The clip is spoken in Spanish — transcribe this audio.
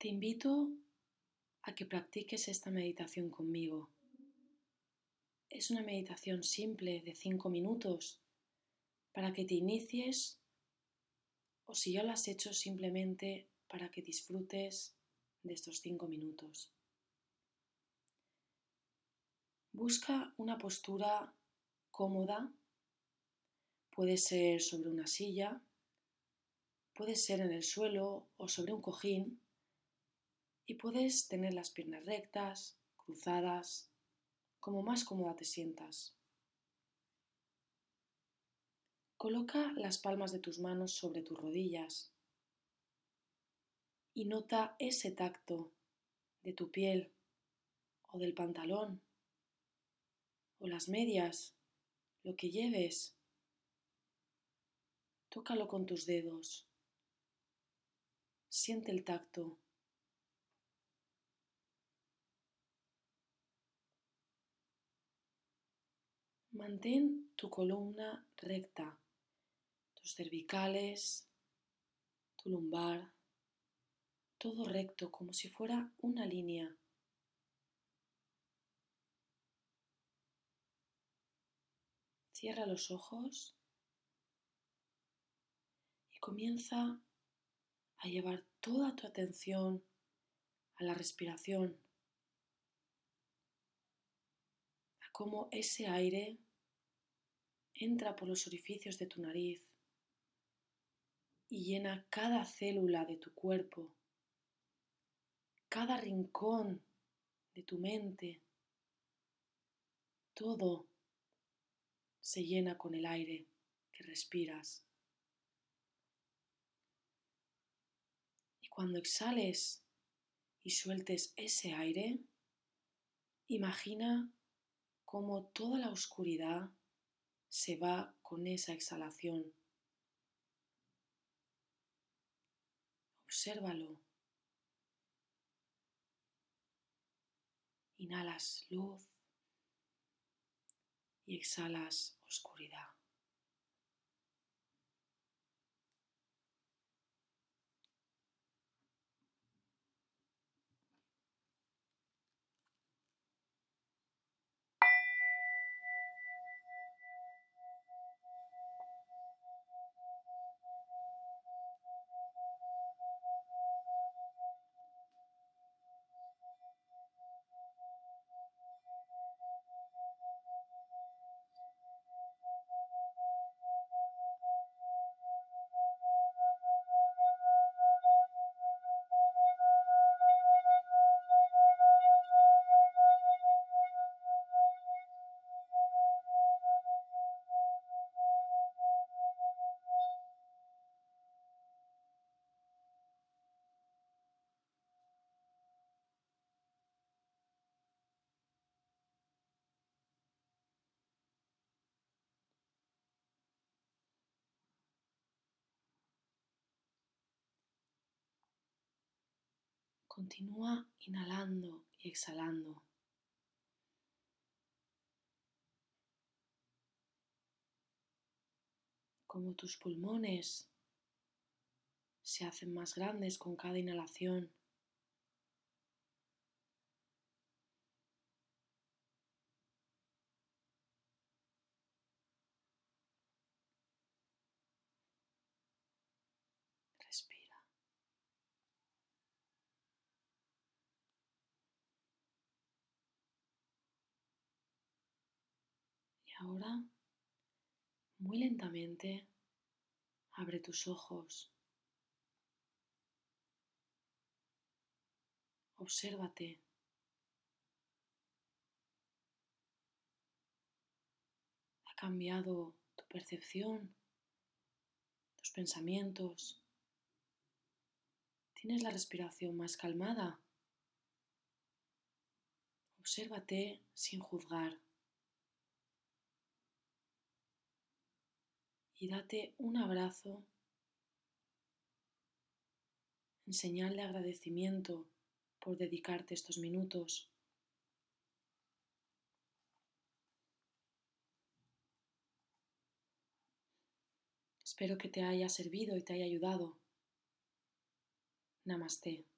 Te invito a que practiques esta meditación conmigo. Es una meditación simple de 5 minutos para que te inicies o si ya lo has hecho simplemente para que disfrutes de estos 5 minutos. Busca una postura cómoda, puede ser sobre una silla, puede ser en el suelo o sobre un cojín y puedes tener las piernas rectas, cruzadas, como más cómoda te sientas. Coloca las palmas de tus manos sobre tus rodillas y nota ese tacto de tu piel o del pantalón o las medias, lo que lleves. Tócalo con tus dedos. Siente el tacto. Mantén tu columna recta, tus cervicales, tu lumbar, todo recto como si fuera una línea. Cierra los ojos y comienza a llevar toda tu atención a la respiración, a cómo ese aire entra por los orificios de tu nariz y llena cada célula de tu cuerpo, cada rincón de tu mente, todo se llena con el aire que respiras. Y cuando exhales y sueltes ese aire, imagina cómo toda la oscuridad se va con esa exhalación. Obsérvalo. Inhalas luz y exhalas oscuridad. Continúa inhalando y exhalando. Como tus pulmones se hacen más grandes con cada inhalación. Ahora, muy lentamente, abre tus ojos. Obsérvate. Ha cambiado tu percepción, tus pensamientos. Tienes la respiración más calmada. Obsérvate sin juzgar. Y date un abrazo en señal de agradecimiento por dedicarte estos minutos. Espero que te haya servido y te haya ayudado. Namaste.